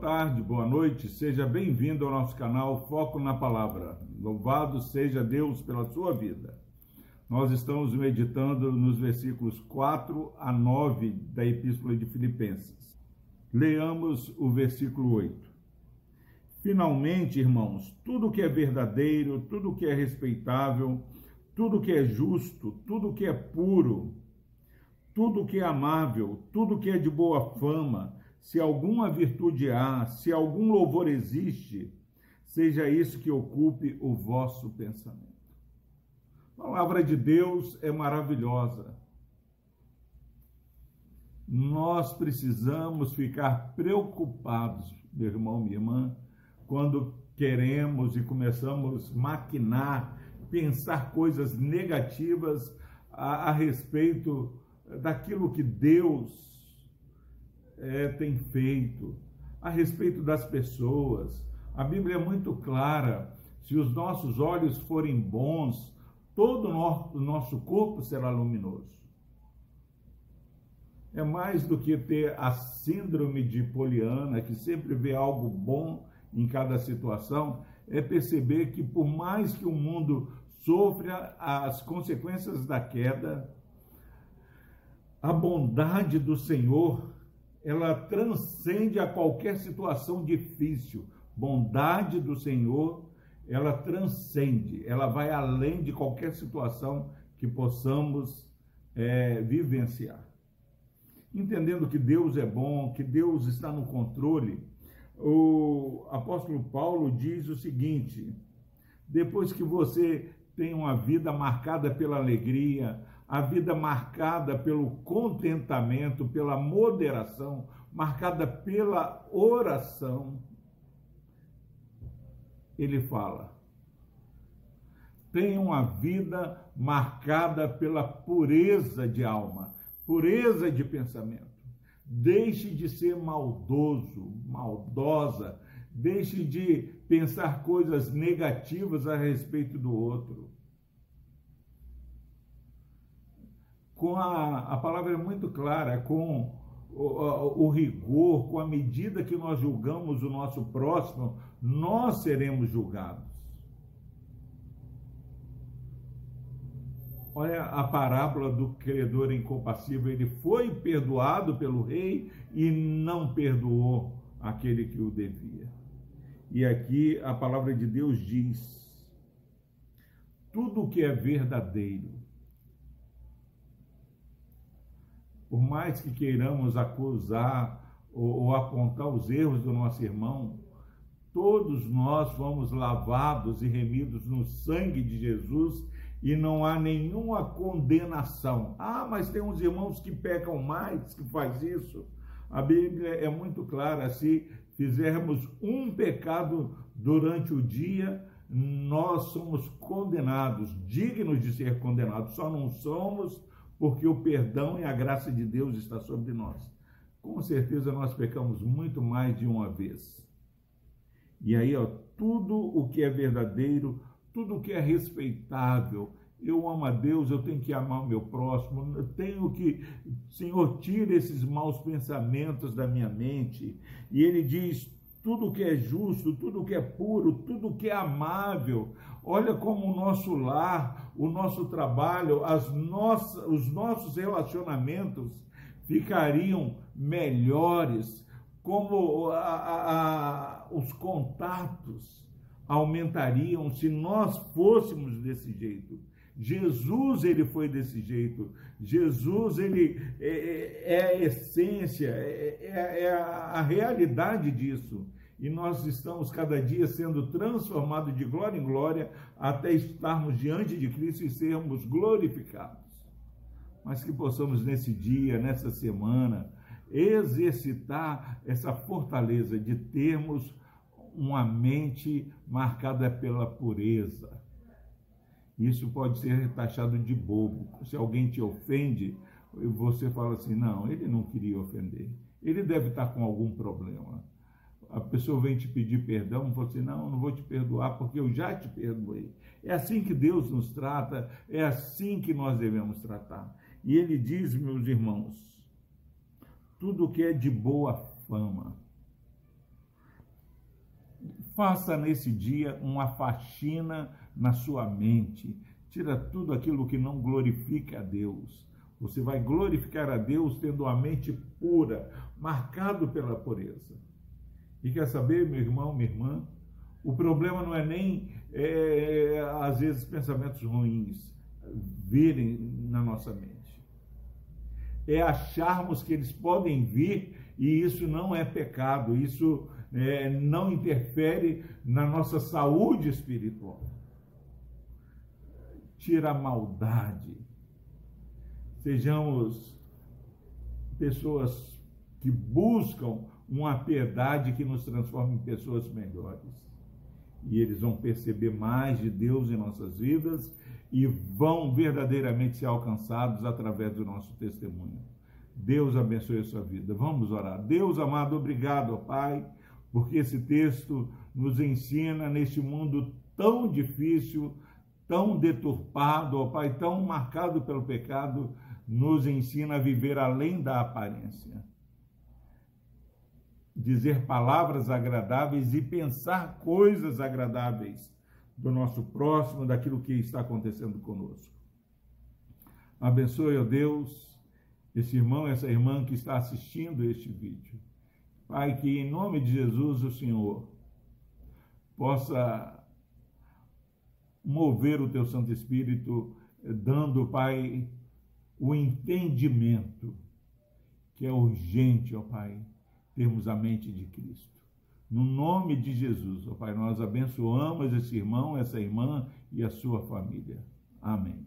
tarde, boa noite, seja bem-vindo ao nosso canal Foco na Palavra. Louvado seja Deus pela sua vida. Nós estamos meditando nos versículos 4 a 9 da Epístola de Filipenses. Leamos o versículo 8. Finalmente, irmãos, tudo que é verdadeiro, tudo que é respeitável, tudo que é justo, tudo que é puro, tudo que é amável, tudo que é de boa fama, se alguma virtude há, se algum louvor existe, seja isso que ocupe o vosso pensamento. A palavra de Deus é maravilhosa. Nós precisamos ficar preocupados, meu irmão, minha irmã, quando queremos e começamos a maquinar, pensar coisas negativas a, a respeito daquilo que Deus é, tem feito, a respeito das pessoas. A Bíblia é muito clara. Se os nossos olhos forem bons, todo o nosso corpo será luminoso. É mais do que ter a síndrome de Poliana, que sempre vê algo bom em cada situação, é perceber que por mais que o mundo sofra as consequências da queda, a bondade do Senhor ela transcende a qualquer situação difícil. Bondade do Senhor, ela transcende, ela vai além de qualquer situação que possamos é, vivenciar. Entendendo que Deus é bom, que Deus está no controle, o apóstolo Paulo diz o seguinte: depois que você tem uma vida marcada pela alegria, a vida marcada pelo contentamento, pela moderação, marcada pela oração. Ele fala: tenha uma vida marcada pela pureza de alma, pureza de pensamento. Deixe de ser maldoso, maldosa, deixe de pensar coisas negativas a respeito do outro. Com a, a palavra é muito clara, com o, o, o, rigor, com a medida que nós julgamos o nosso próximo, nós seremos julgados. Olha a parábola do credor incompassível. Ele foi perdoado pelo rei e não perdoou aquele que o devia. E aqui a palavra de Deus diz: tudo que é verdadeiro, por mais que queiramos acusar ou, ou apontar os erros do nosso irmão, todos nós fomos lavados e remidos no sangue de Jesus e não há nenhuma condenação. Ah, mas tem uns irmãos que pecam mais, que faz isso. A Bíblia é muito clara, se fizermos um pecado durante o dia, nós somos condenados, dignos de ser condenados. Só não somos porque o perdão e a graça de Deus está sobre nós. Com certeza nós pecamos muito mais de uma vez. E aí, ó, tudo o que é verdadeiro, tudo o que é respeitável, eu amo a Deus, eu tenho que amar o meu próximo, eu tenho que, Senhor, tira esses maus pensamentos da minha mente. E ele diz: tudo que é justo, tudo que é puro, tudo que é amável. Olha como o nosso lar, o nosso trabalho, as nossas, os nossos relacionamentos ficariam melhores, como a, a, a, os contatos aumentariam se nós fôssemos desse jeito. Jesus ele foi desse jeito. Jesus ele é, é, é a essência, é, é, é a realidade disso. E nós estamos cada dia sendo transformados de glória em glória até estarmos diante de Cristo e sermos glorificados. Mas que possamos nesse dia, nessa semana, exercitar essa fortaleza de termos uma mente marcada pela pureza isso pode ser taxado de bobo. Se alguém te ofende, você fala assim: não, ele não queria ofender. Ele deve estar com algum problema. A pessoa vem te pedir perdão, você assim, não, não vou te perdoar porque eu já te perdoei. É assim que Deus nos trata, é assim que nós devemos tratar. E ele diz, meus irmãos, tudo que é de boa fama. Faça nesse dia uma faxina na sua mente. Tira tudo aquilo que não glorifica a Deus. Você vai glorificar a Deus tendo a mente pura, marcado pela pureza. E quer saber, meu irmão, minha irmã? O problema não é nem, é, às vezes, pensamentos ruins virem na nossa mente. É acharmos que eles podem vir e isso não é pecado, isso é, não interfere na nossa saúde espiritual. Tira a maldade. Sejamos pessoas que buscam uma piedade que nos transforme em pessoas melhores. E eles vão perceber mais de Deus em nossas vidas e vão verdadeiramente ser alcançados através do nosso testemunho. Deus abençoe a sua vida. Vamos orar. Deus amado, obrigado, Pai porque esse texto nos ensina neste mundo tão difícil, tão deturpado, ó Pai, tão marcado pelo pecado, nos ensina a viver além da aparência. Dizer palavras agradáveis e pensar coisas agradáveis do nosso próximo, daquilo que está acontecendo conosco. Abençoe, ó Deus, esse irmão, essa irmã que está assistindo este vídeo Pai, que em nome de Jesus o Senhor possa mover o teu Santo Espírito, dando, Pai, o entendimento que é urgente, ó Pai, termos a mente de Cristo. No nome de Jesus, ó Pai, nós abençoamos esse irmão, essa irmã e a sua família. Amém.